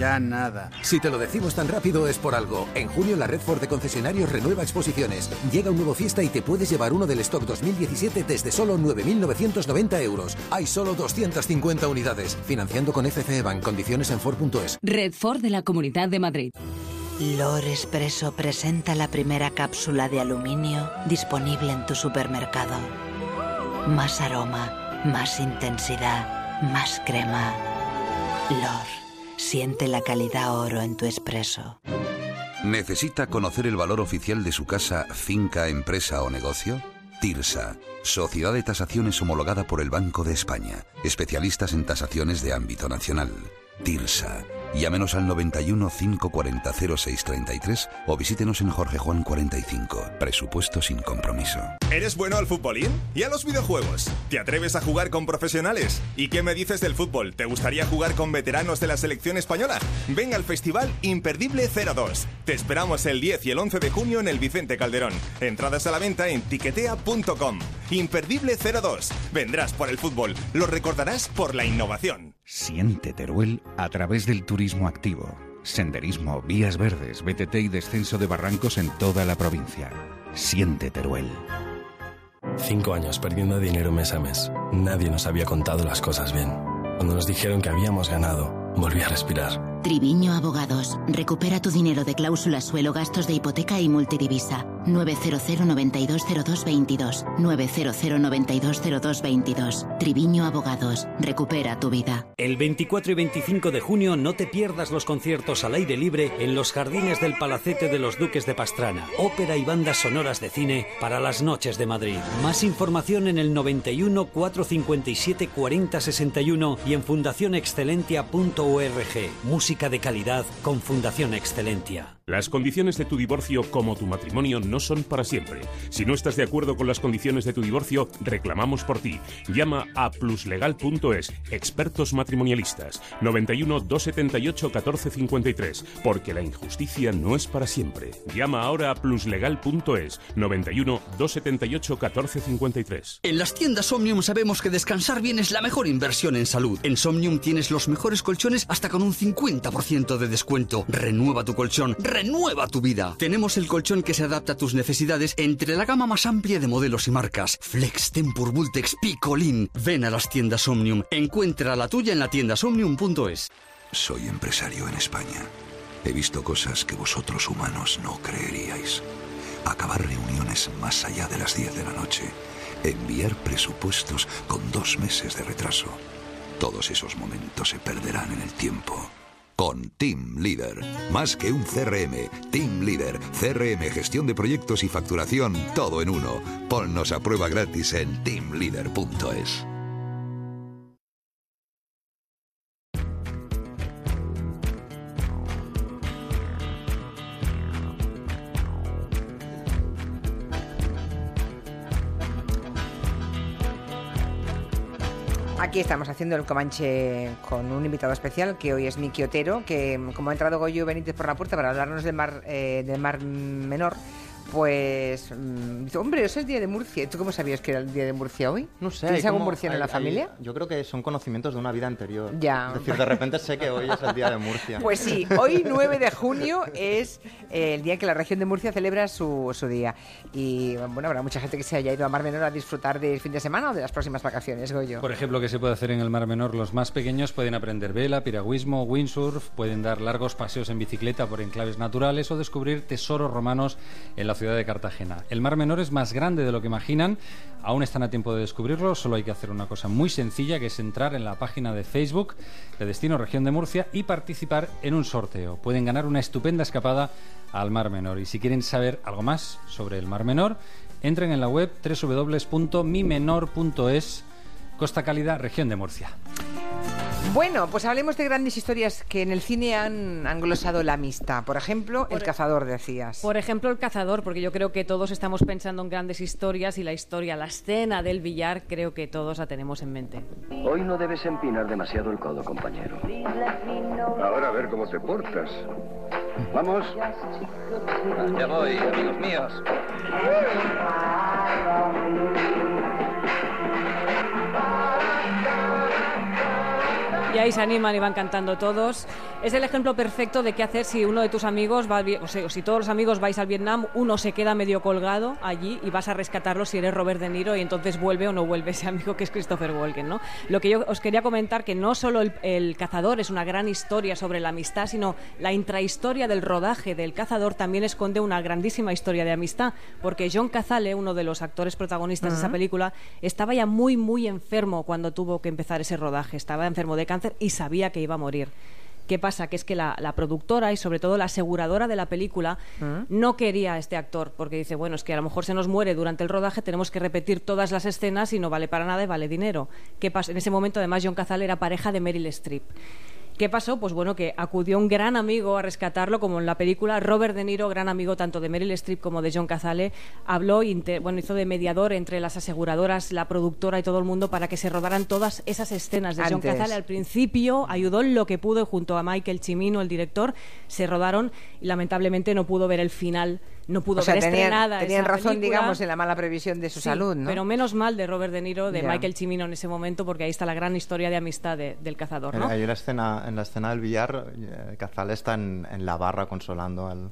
Ya nada. Si te lo decimos tan rápido es por algo. En junio la red Ford de concesionarios renueva exposiciones. Llega un nuevo fiesta y te puedes llevar uno del stock 2017 desde solo 9.990 euros. Hay solo 250 unidades. Financiando con FCE Bank. Condiciones en Ford.es. Red Ford de la Comunidad de Madrid. Lor Espresso presenta la primera cápsula de aluminio disponible en tu supermercado. Más aroma, más intensidad, más crema. Lor. Siente la calidad oro en tu espresso. ¿Necesita conocer el valor oficial de su casa, finca, empresa o negocio? TIRSA, Sociedad de Tasaciones homologada por el Banco de España, especialistas en tasaciones de ámbito nacional. TIRSA, Llámenos al 91 540 0633 o visítenos en Jorge Juan 45. Presupuesto sin compromiso. ¿Eres bueno al futbolín? ¿Y a los videojuegos? ¿Te atreves a jugar con profesionales? ¿Y qué me dices del fútbol? ¿Te gustaría jugar con veteranos de la selección española? Ven al Festival Imperdible 02. Te esperamos el 10 y el 11 de junio en el Vicente Calderón. Entradas a la venta en tiquetea.com. Imperdible 02. Vendrás por el fútbol. Lo recordarás por la innovación. Siente Teruel a través del turismo activo. Senderismo, vías verdes, BTT y descenso de barrancos en toda la provincia. Siente Teruel. Cinco años perdiendo dinero mes a mes. Nadie nos había contado las cosas bien. Cuando nos dijeron que habíamos ganado, volví a respirar. Triviño Abogados. Recupera tu dinero de cláusula suelo, gastos de hipoteca y multidivisa. 900 920222. 900 920222. Triviño Abogados. Recupera tu vida. El 24 y 25 de junio no te pierdas los conciertos al aire libre en los jardines del Palacete de los Duques de Pastrana. Ópera y bandas sonoras de cine para las noches de Madrid. Más información en el 91 457 4061 y en fundacionexcelentia.org. Música de calidad con Fundación Excelentia. Las condiciones de tu divorcio como tu matrimonio no son para siempre. Si no estás de acuerdo con las condiciones de tu divorcio, reclamamos por ti. Llama a pluslegal.es, expertos matrimonialistas, 91 278 1453, porque la injusticia no es para siempre. Llama ahora a pluslegal.es, 91 278 1453. En las tiendas Omnium sabemos que descansar bien es la mejor inversión en salud. En Somnium tienes los mejores colchones hasta con un 50% de descuento. Renueva tu colchón, tu vida. Tenemos el colchón que se adapta a tus necesidades entre la gama más amplia de modelos y marcas. Flex, Tempur, Vultex, Picolin. Ven a las tiendas Omnium. Encuentra la tuya en la tienda somnium.es. Soy empresario en España. He visto cosas que vosotros humanos no creeríais. Acabar reuniones más allá de las 10 de la noche. Enviar presupuestos con dos meses de retraso. Todos esos momentos se perderán en el tiempo. Con Team Leader. Más que un CRM, Team Leader, CRM, gestión de proyectos y facturación, todo en uno. Ponnos a prueba gratis en teamleader.es. Aquí estamos haciendo el Comanche con un invitado especial, que hoy es Miki Otero, que como ha entrado Goyo Benítez por la puerta para hablarnos del mar, eh, del mar menor, pues mm, hombre, es el día de Murcia. ¿Tú cómo sabías que era el día de Murcia hoy? No sé. ¿Tienes algún murciano en hay- la familia? hay- yo creo que son conocimientos de una vida anterior. Ya. Es decir, de repente sé que hoy es el día de Murcia. Pues sí, hoy 9 de junio es eh, el día que la región de Murcia celebra su, su día. Y bueno, habrá mucha gente que se haya ido a Mar Menor a disfrutar del fin de semana o de las próximas vacaciones, Goyo. Por ejemplo, ¿qué se puede hacer en el Mar Menor? Los más pequeños pueden aprender vela, piragüismo, windsurf, pueden dar largos paseos en bicicleta por enclaves naturales o descubrir tesoros romanos en la de Cartagena. El Mar Menor es más grande de lo que imaginan, aún están a tiempo de descubrirlo, solo hay que hacer una cosa muy sencilla, que es entrar en la página de Facebook de Destino Región de Murcia y participar en un sorteo. Pueden ganar una estupenda escapada al Mar Menor. Y si quieren saber algo más sobre el Mar Menor, entren en la web www.mimenor.es Costa Cálida, región de Murcia. Bueno, pues hablemos de grandes historias que en el cine han, han glosado la amistad. Por ejemplo, El cazador, decías. Por ejemplo, el cazador, porque yo creo que todos estamos pensando en grandes historias y la historia, la escena del billar, creo que todos la tenemos en mente. Hoy no debes empinar demasiado el codo, compañero. Ahora a ver cómo te portas. Vamos. Ya voy, amigos míos. Ahí se animan y van cantando todos. Es el ejemplo perfecto de qué hacer si uno de tus amigos va o sea, si todos los amigos vais al Vietnam, uno se queda medio colgado allí y vas a rescatarlo si eres Robert De Niro y entonces vuelve o no vuelve ese amigo que es Christopher Walken, ¿no? Lo que yo os quería comentar que no solo el, el cazador es una gran historia sobre la amistad, sino la intrahistoria del rodaje del cazador también esconde una grandísima historia de amistad, porque John Cazale, uno de los actores protagonistas de esa película, estaba ya muy muy enfermo cuando tuvo que empezar ese rodaje, estaba enfermo de cáncer y sabía que iba a morir. ¿Qué pasa? Que es que la, la productora y sobre todo la aseguradora de la película no quería a este actor porque dice, bueno, es que a lo mejor se nos muere durante el rodaje, tenemos que repetir todas las escenas y no vale para nada y vale dinero. ¿Qué pasa? En ese momento además John Cazale era pareja de Meryl Streep. ¿Qué pasó? Pues bueno, que acudió un gran amigo a rescatarlo, como en la película Robert De Niro, gran amigo tanto de Meryl Streep como de John Cazale, habló, bueno, hizo de mediador entre las aseguradoras, la productora y todo el mundo para que se rodaran todas esas escenas de John Cazale. Al principio ayudó en lo que pudo junto a Michael Cimino, el director, se rodaron y lamentablemente no pudo ver el final no pudo ver tenían, nada tenían razón, digamos, en la mala previsión de su salud, ¿no? Pero menos mal de Robert De Niro, de Michael Cimino en ese momento, porque ahí está la gran historia de amistad del cazador, ¿no? Hay una escena, en la escena del billar, eh, Cazal está en, en la barra consolando al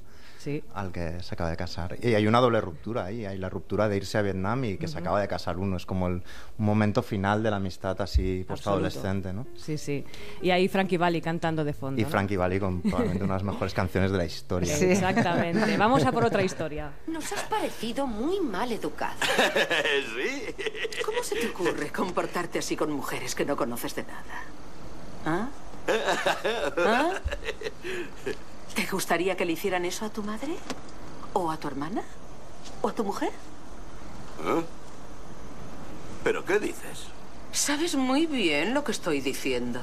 al que se acaba de casar. Y hay una doble ruptura ahí, hay la ruptura de irse a Vietnam y que se acaba de casar uno, es como el, un momento final de la amistad así postadolescente, ¿no? Sí, sí. Y ahí Frankie Valli cantando de fondo. Y Frankie Valli con probablemente una de las mejores canciones de la historia. Sí, exactamente. Vamos a por otra historia. Nos has parecido muy mal educado. sí. ¿Cómo se te ocurre comportarte así con mujeres que no conoces de nada? ¿Ah? ¿Ah? ¿Te gustaría que le hicieran eso a tu madre? ¿O a tu hermana? ¿O a tu mujer? ¿Eh? ¿Pero qué dices? Sabes muy bien lo que estoy diciendo.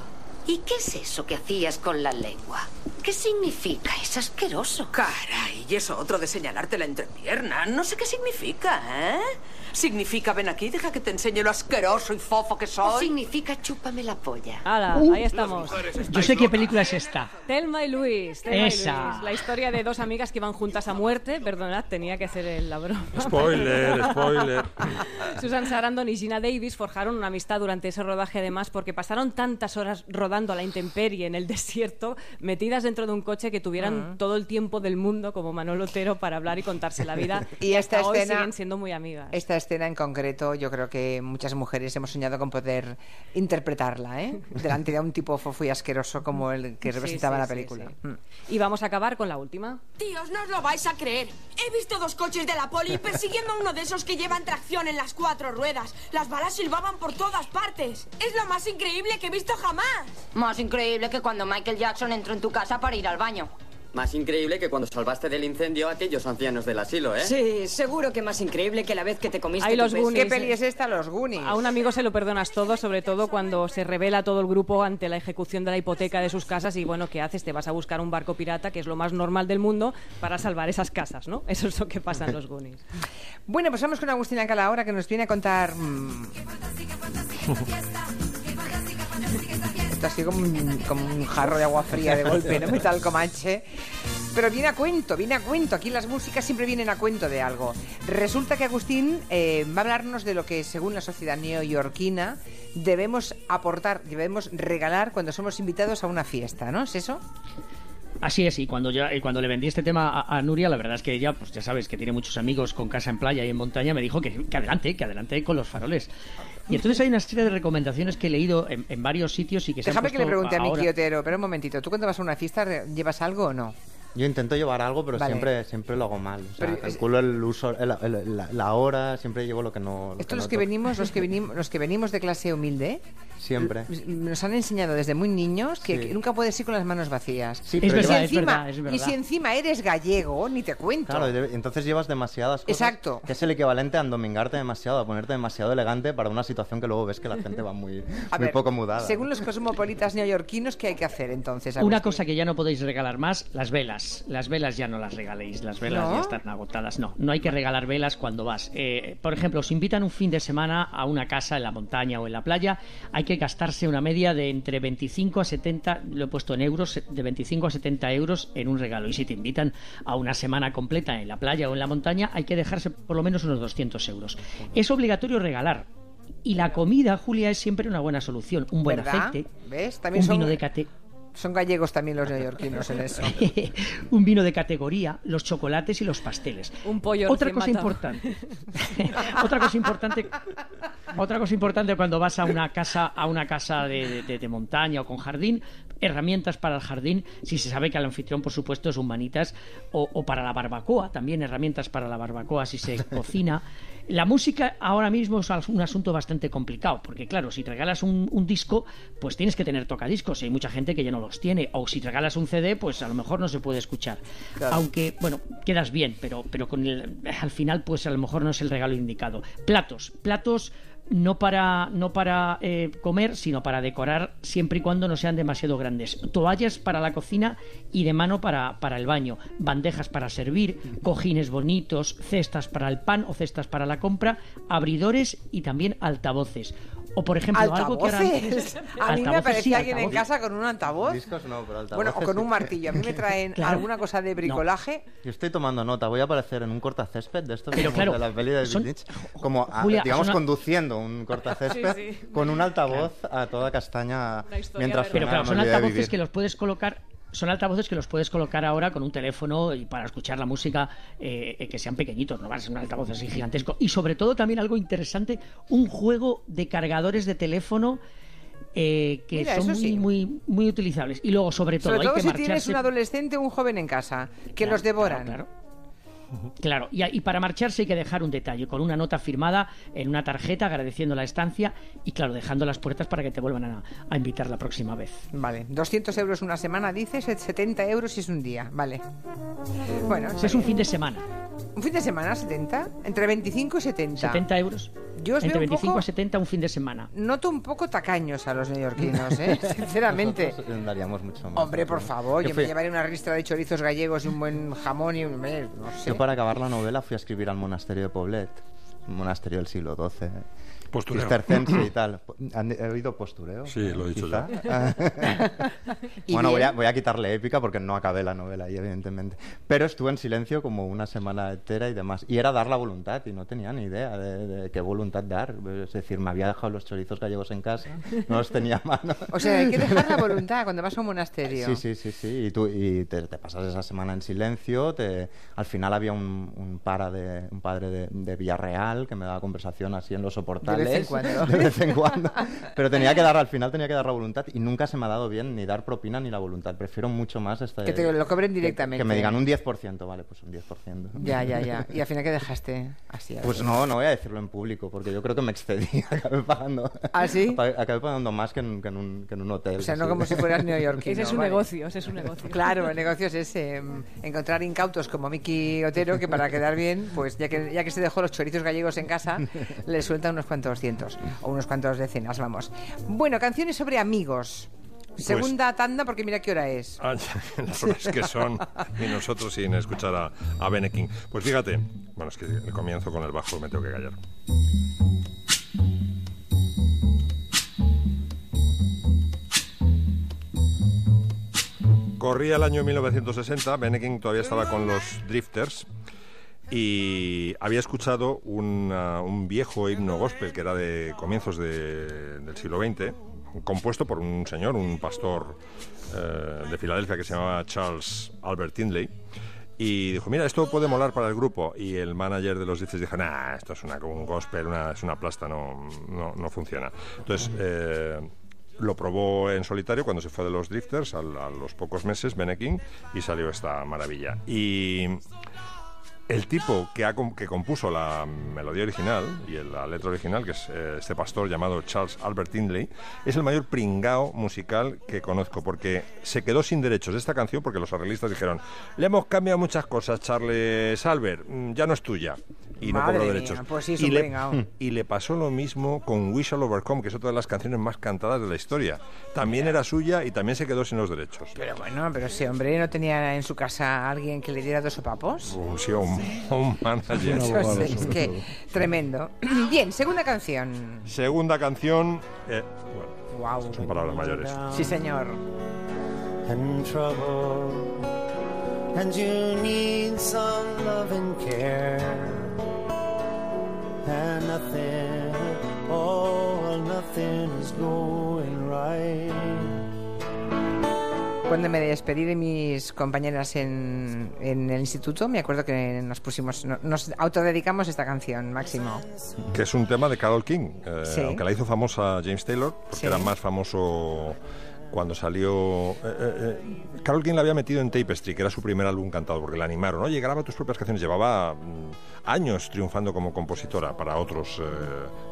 ¿Y qué es eso que hacías con la lengua? ¿Qué significa? Es asqueroso. Caray, y eso otro de señalarte la entrepierna. No sé qué significa, ¿eh? Significa ven aquí, deja que te enseñe lo asqueroso y fofo que soy. O significa chúpame la polla. ¡Hala! ahí estamos. Yo sé qué película es esta. Telma y Luis. Telma Esa. Y Luis. La historia de dos amigas que iban juntas a muerte. Perdonad, tenía que hacer el la broma. Spoiler, spoiler. Susan Sarandon y Gina Davis forjaron una amistad durante ese rodaje además porque pasaron tantas horas rodando a la intemperie en el desierto, metidas dentro de un coche que tuvieran todo el tiempo del mundo como Manolo Otero para hablar y contarse la vida. y esta hasta escena hoy siguen siendo muy amigas. Esta escena en concreto, yo creo que muchas mujeres hemos soñado con poder interpretarla, ¿eh? Delante de un tipo fofo y asqueroso como el que representaba sí, la sí, película. sí. Mm. Y vamos a acabar con la última. Tíos, no os lo vais a creer. He visto dos coches de la poli persiguiendo a uno de esos que llevan tracción en las cuatro ruedas. Las balas silbaban por todas partes. Es lo más increíble que he visto jamás. Más increíble que cuando Michael Jackson entró en tu casa para ir al baño. Más increíble que cuando salvaste del incendio a aquellos ancianos del asilo, ¿eh? Sí, seguro que más increíble que la vez que te comiste Hay tu los beso. Goonies. ¿Qué peli es esta? Los Goonies. A un amigo se lo perdonas todo, sobre todo cuando se revela todo el grupo ante la ejecución de la hipoteca de sus casas y bueno, ¿qué haces? Te vas a buscar un barco pirata, que es lo más normal del mundo, para salvar esas casas, ¿no? Eso es lo que pasa en los Goonies. Bueno, pues vamos con Agustina Calahora que nos viene a contar. Esto ha como un, jarro de agua fría de golpe, ¿no? Metal Comanche. Pero viene a cuento, viene a cuento. Aquí las músicas siempre vienen a cuento de algo. Resulta que Agustín eh, va a hablarnos de lo que, según la sociedad neoyorquina, debemos aportar, debemos regalar cuando somos invitados a una fiesta, ¿no? ¿Es eso? Así es, y cuando, ya, cuando le vendí este tema a, Nuria, la verdad es que ella, pues ya sabes, que tiene muchos amigos con casa en playa y en montaña, me dijo que adelante, que adelante con los faroles. Y entonces hay una serie de recomendaciones que he leído en, en varios sitios y que se han Déjame que le pregunte a Miki Otero, pero un momentito. ¿Tú cuando vas a una fiesta llevas algo o no? Yo intento llevar algo, pero Vale. siempre, siempre lo hago mal. O sea, Pero calculo el uso, el- el- la, la hora, siempre llevo lo que no. lo Esto los que venimos, los que venimos, los que venimos de clase humilde, Siempre. nos han enseñado desde muy niños que, Sí. que nunca puedes ir con las manos vacías. Sí, y, si es encima, verdad, es y verdad. si encima eres gallego, ni te cuento. Claro, entonces llevas demasiadas cosas. Exacto. Que es el equivalente a endomingarte demasiado, a ponerte demasiado elegante para una situación que luego ves que la gente va muy, A muy ver, poco mudada. Según los cosmopolitas neoyorquinos, ¿qué hay que hacer entonces? Una cosa que ya no podéis regalar más, las velas. Las velas ya no las regaléis, las velas ¿No? ya están agotadas. No, no hay que regalar velas cuando vas. Eh, por ejemplo, os invitan un fin de semana a una casa en la montaña o en la playa, hay que gastarse una media de entre 25 a 70, lo he puesto en euros, de 25 a 70 euros en un regalo. Y si te invitan a una semana completa en la playa o en la montaña, hay que dejarse por lo menos unos 200 euros. Es obligatorio regalar. Y la comida, Julia, es siempre una buena solución. Un buen ¿Verdad? aceite, ¿Ves? También un son, vino de cate son gallegos también los neoyorquinos en eso. un vino de categoría, los chocolates y los pasteles. Un pollo Otra cosa matado. importante. otra cosa importante. Otra cosa importante cuando vas a una casa, a una casa de, de- de montaña o con jardín, herramientas para el jardín, si se sabe que el anfitrión, por supuesto, es un manitas, o, o para la barbacoa, también herramientas para la barbacoa si se cocina. La música ahora mismo es un asunto bastante complicado, porque claro, si te regalas un, un disco, pues tienes que tener tocadiscos, y hay mucha gente que ya no los tiene, o si te regalas un CD, pues a lo mejor no se puede escuchar. Claro. Aunque, bueno, quedas bien, pero, pero con el, al final, pues a lo mejor no es el regalo indicado. Platos, platos no para, no para eh, comer, sino para decorar siempre y cuando no sean demasiado grandes. Toallas para la cocina y de mano para, para el baño. Bandejas para servir, cojines bonitos, cestas para el pan o cestas para la compra, abridores y también altavoces. O por ejemplo, algo que Altavoces. A mí me Altavoces, aparecía sí, alguien en altavoces. casa con un altavoz. Discos no, pero altavoces Bueno, o con un martillo. A mí me traen Claro. alguna cosa de bricolaje. Yo estoy tomando nota, voy a aparecer en un cortacésped de estos Pero claro, de la peli de son- Lynch, como a- Julia, digamos son- conduciendo un cortacésped Sí, sí. con un altavoz a toda castaña Una mientras Pero claro, son altavoces que los puedes colocar. Son altavoces que los puedes colocar ahora con un teléfono y para escuchar la música eh, eh, que sean pequeñitos, no van a ser un altavoz así gigantesco. Y sobre todo también algo interesante, un juego de cargadores de teléfono eh, que Mira, son muy, sí. muy, muy utilizables. Y luego, sobre todo, Sobre todo hay que si marcharse. tienes un adolescente o un joven en casa, que Claro, los devoran. claro, Claro, y, y para marcharse hay que dejar un detalle, con una nota firmada en una tarjeta agradeciendo la estancia y claro, dejando las puertas para que te vuelvan a, a invitar la próxima vez. Vale, 200 euros una semana, dices, 70 euros si es un día. Vale. Bueno, es un fin de semana. ¿Un fin de semana 70? Entre 25 y 70. 70 euros. Yo os Entre veo un 25 poco- a 70 un fin de semana. Noto un poco tacaños a los neoyorquinos, ¿eh? Sinceramente. Nosotros daríamos mucho más. Hombre, por favor, Yo yo fui- me llevaré una ristra de chorizos gallegos y un buen jamón y un... eh, No sé. Yo para acabar la novela fui a escribir al monasterio de Poblet, un monasterio del siglo XII. Postureo. Cistercense y tal. ¿Han he oído postureo? Sí, lo he dicho Quizá. ¿Y bueno, voy a, voy a quitarle épica porque no acabé la novela ahí, evidentemente. Pero estuve en silencio como una semana entera y demás. Y era dar la voluntad y no tenía ni idea de, de qué voluntad dar. Es decir, me había dejado los chorizos gallegos en casa, no los tenía a mano. O sea, hay que dejar la voluntad cuando vas a un monasterio. Sí, sí, sí, sí. Y, tú, y te, te pasas esa semana en silencio. Te, al final había un, un, para de, un padre de, de Villarreal que me daba conversación así en los soportales. De vez en cuando. De vez en cuando. Pero tenía que dar, al final tenía que dar la voluntad y nunca se me ha dado bien ni dar propina ni la voluntad. Prefiero mucho más este, Que te lo cobren directamente. Que, me digan un 10%, vale, pues un 10%. Ya, ya, ya. ¿Y al final qué dejaste? Así. Pues no, no voy a decirlo en público porque yo creo que me excedí. Acabé pagando. ¿Ah, sí? Acabé pagando más que en, que en un, que en un hotel. O sea, no así. como si fueras neoyorquino. Ese es un vale. negocio, ese es un negocio. Claro, el negocio es ese, mm, encontrar incautos como Miki Otero que para quedar bien, pues ya que, ya que se dejó los chorizos gallegos en casa, le suelta unos cuantos cientos o unos cuantos decenas, vamos. Bueno, canciones sobre amigos. Segunda tanda porque mira qué hora es. Ah, las horas que son y nosotros sin escuchar a, a Bene King. Pues fíjate, bueno, es que el comienzo con el bajo me tengo que callar. Corría el año 1960, Bene King todavía estaba con los Drifters y había escuchado una- un viejo himno gospel que era de comienzos de- del siglo XX, compuesto por un señor, un pastor eh, de Filadelfia que se llamaba Charles Albert Tindley. Y dijo, mira, esto puede molar para el grupo. Y el manager de los Drifters dijo, nah, esto es una, un gospel, una, es una plasta, no, no, no funciona. Entonces, eh, lo probó en solitario cuando se fue de los Drifters al- a, los pocos meses, Bene King, y salió esta maravilla. Y el tipo que, ha que compuso la melodía original y la letra original, que es eh, este pastor llamado Charles Albert Tindley, es el mayor pringao musical que conozco, porque se quedó sin derechos de esta canción porque los arreglistas dijeron, le hemos cambiado muchas cosas, Charles Albert, mm, ya no es tuya. Y no Madre cobró mía, derechos. pues sí, y, le, pringao. y le pasó lo mismo con We Shall Overcome, que es otra de las canciones más cantadas de la historia. También era suya y también se quedó sin los derechos. Pero bueno, pero ese hombre no tenía en su casa a alguien que le diera dos sopapos. Un, sí, un, un manager. Eso es, es que tremendo. Bien, segunda canción. Segunda canción. eh, bueno, Wow. son palabras mayores. Sí, señor. and trouble, and you need some love and care, and nothing, oh, nothing is going right. Cuando me despedí de mis compañeras en, en el instituto, me acuerdo que nos pusimos, no- nos autodedicamos esta canción, Máximo. Que es un tema de Carol King, eh, Sí. aunque la hizo famosa James Taylor, porque Sí. era más famoso cuando salió... eh, eh, eh, Carol King la había metido en Tapestry, que era su primer álbum cantado, porque la animaron. Oye, graba tus propias canciones. Llevaba mm, años triunfando como compositora para otros eh,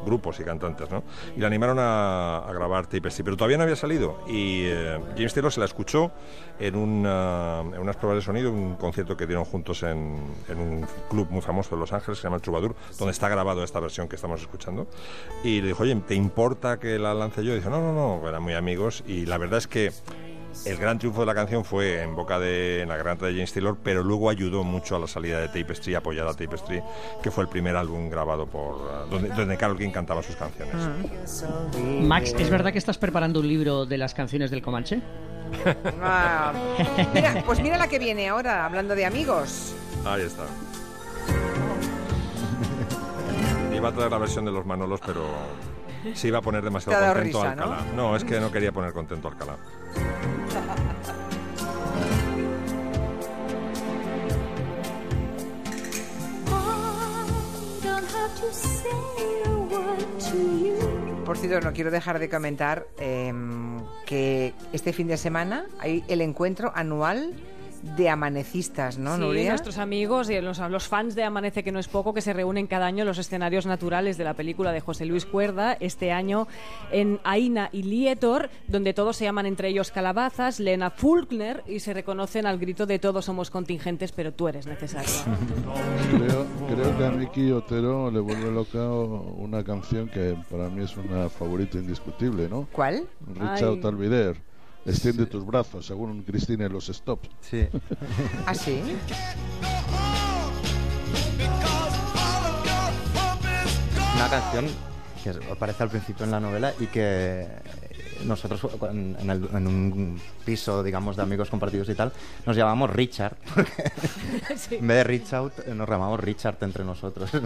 grupos y cantantes, ¿no? Y la animaron a, a grabar Tapestry, pero todavía no había salido. Y eh, James Taylor se la escuchó en, una- en unas pruebas de sonido, un concierto que dieron juntos en, en un club muy famoso de Los Ángeles, que se llama El Troubadour, donde está grabado esta versión que estamos escuchando. Y le dijo, oye, ¿te importa que la lance yo? Y dijo, no, no, no, eran muy amigos. Y la verdad es que el gran triunfo de la canción fue en boca de en la garganta de James Taylor, pero luego ayudó mucho a la salida de Tapestry, apoyada a Tapestry, que fue el primer álbum grabado por uh, donde, donde Carol King cantaba sus canciones. Max, ¿es verdad que estás preparando un libro de las canciones del Comanche? Ah, mira, pues mira la que viene ahora, hablando de amigos. Ahí está. Iba a traer la versión de los Manolos, pero se iba a poner demasiado contento risa, a Alcalá. ¿no? es que no quería poner contento a Alcalá. Por cierto, no quiero dejar de comentar em, que este fin de semana hay el encuentro anual de amanecistas, ¿no, Sí, Nuria? nuestros amigos y los, los fans de Amanece, que no es poco, que se reúnen cada año en los escenarios naturales de la película de José Luis Cuerda, este año en Aina y Lietor, donde todos se llaman entre ellos calabazas, Lena Fulkner, y se reconocen al grito de todos somos contingentes, pero tú eres necesario. Creo, creo que a Miki Otero le vuelve loca una canción que para mí es una favorita indiscutible, ¿no? ¿Cuál? Reach Ay. Extiende tus brazos, según Cristina y los stops. Sí. ¿Ah, sí? Una canción que aparece al principio en la novela y que nosotros en, en el- en un piso, digamos, de amigos compartidos y tal, nos llamamos Richard. porque En vez de eh, nos llamamos Richard entre nosotros.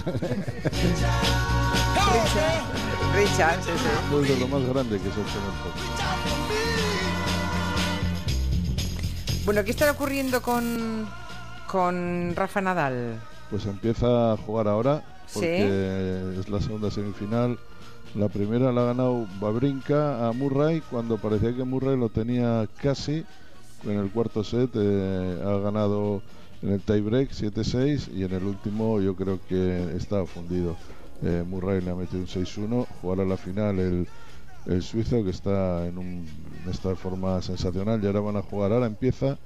Richard, sí, sí. Es de lo más grande que se ha hecho en el pop. Bueno, ¿qué está ocurriendo con, con Rafa Nadal? Pues empieza a jugar ahora, Sí. porque es la segunda semifinal. La primera la ha ganado Babrinka a Murray, cuando parecía que Murray lo tenía casi. En el cuarto set eh, ha ganado en el tiebreak 7-6 y en el último yo creo que está fundido. Eh, Murray le ha metido un 6-1. Jugará la final el, el suizo que está en, un, esta forma sensacional y ahora van a jugar. Ahora empieza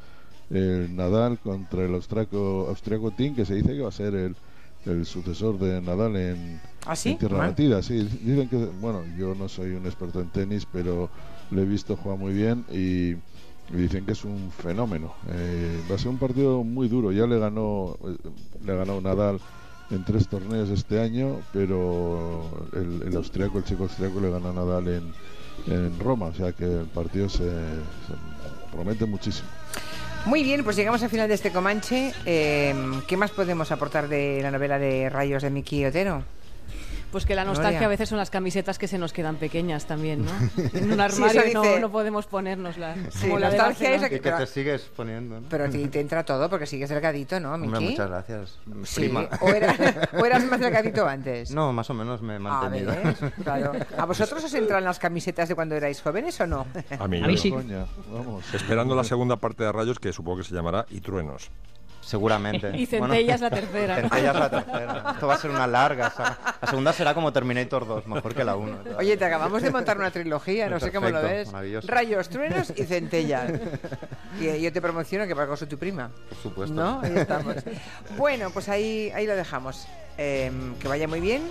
el Nadal contra el austriaco, austriaco Tim, que se dice que va a ser el, el sucesor de Nadal en, ¿Ah, sí? en tierra Ah. batida. Sí, dicen que, bueno, yo no soy un experto en tenis, pero le he visto jugar muy bien y, y dicen que es un fenómeno. Eh, va a ser un partido muy duro. Ya le ganó, eh, le ganó Nadal en tres torneos este año, pero el, el austriaco, el chico austriaco, le gana a Nadal en, en Roma. O sea que el partido se, se promete muchísimo. Muy bien, pues llegamos al final de este Comanche. Eh, ¿Qué más podemos aportar de la novela de Rayos de Miki Otero? Pues que la nostalgia Gloria. a veces son las camisetas que se nos quedan pequeñas también, ¿no? En un armario no, dice- no podemos ponérnoslas. Sí, como la de nostalgia Barcelona. es la que- Y que te sigues poniendo, ¿no? Pero a ti te entra todo porque sigues delgadito, ¿no, Miki? Hombre, muchas gracias. Sí, Prima. o, era- o eras más delgadito antes. No, más o menos me he A mantenido. ver, claro. ¿A vosotros os entran las camisetas de cuando erais jóvenes o no? A mí, A mí no. sí. Coña, vamos. Esperando la segunda parte de Rayos, que supongo que se llamará Y Truenos. Seguramente. Y Centellas la tercera. Centellas la tercera. Esto va a ser una larga saga. La segunda será como Terminator 2, mejor que la 1. Oye, te acabamos de montar una trilogía, no sé cómo lo ves. maravilloso. Rayos, truenos y centellas. Y eh, yo te promociono que Paco soy tu prima. Por supuesto. ¿No? Ahí estamos. Bueno, pues ahí, ahí lo dejamos. Em, que vaya muy bien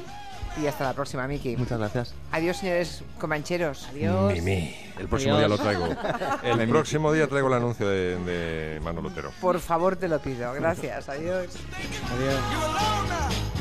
y hasta la próxima, Miki. Muchas gracias. Adiós, señores comancheros. Adiós. Mimi. El próximo día lo traigo. El próximo día traigo el anuncio de, de Manolo. Por favor, te lo pido. Gracias. Adiós. Adiós.